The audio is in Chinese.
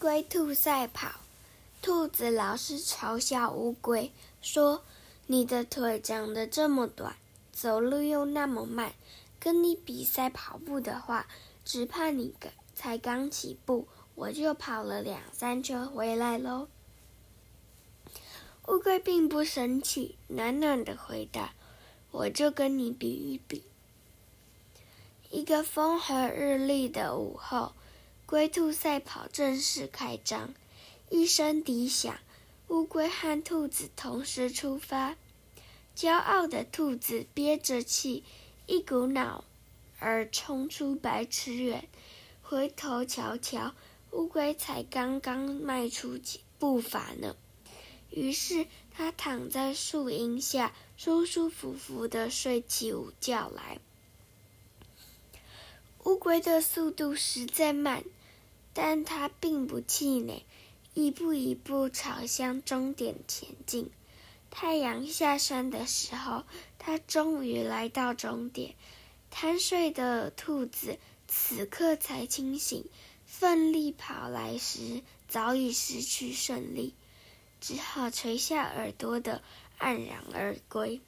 龟兔赛跑，兔子老是嘲笑乌龟，说：“你的腿长得这么短，走路又那么慢，跟你比赛跑步的话，只怕你才刚起步，我就跑了两三圈回来喽。”乌龟并不生气，暖暖的回答：“我就跟你比一比。”一个风和日丽的午后。龟兔赛跑正式开张，一声笛响，乌龟和兔子同时出发。骄傲的兔子憋着气，一股脑儿冲出百尺远。回头瞧瞧，乌龟才刚刚迈出几步伐呢。于是，它躺在树荫下，舒舒服服的睡起午觉来。乌龟的速度实在慢。但他并不气馁，一步一步朝向终点前进。太阳下山的时候，他终于来到终点。贪睡的兔子此刻才清醒，奋力跑来时早已失去胜利，只好垂下耳朵的黯然而归。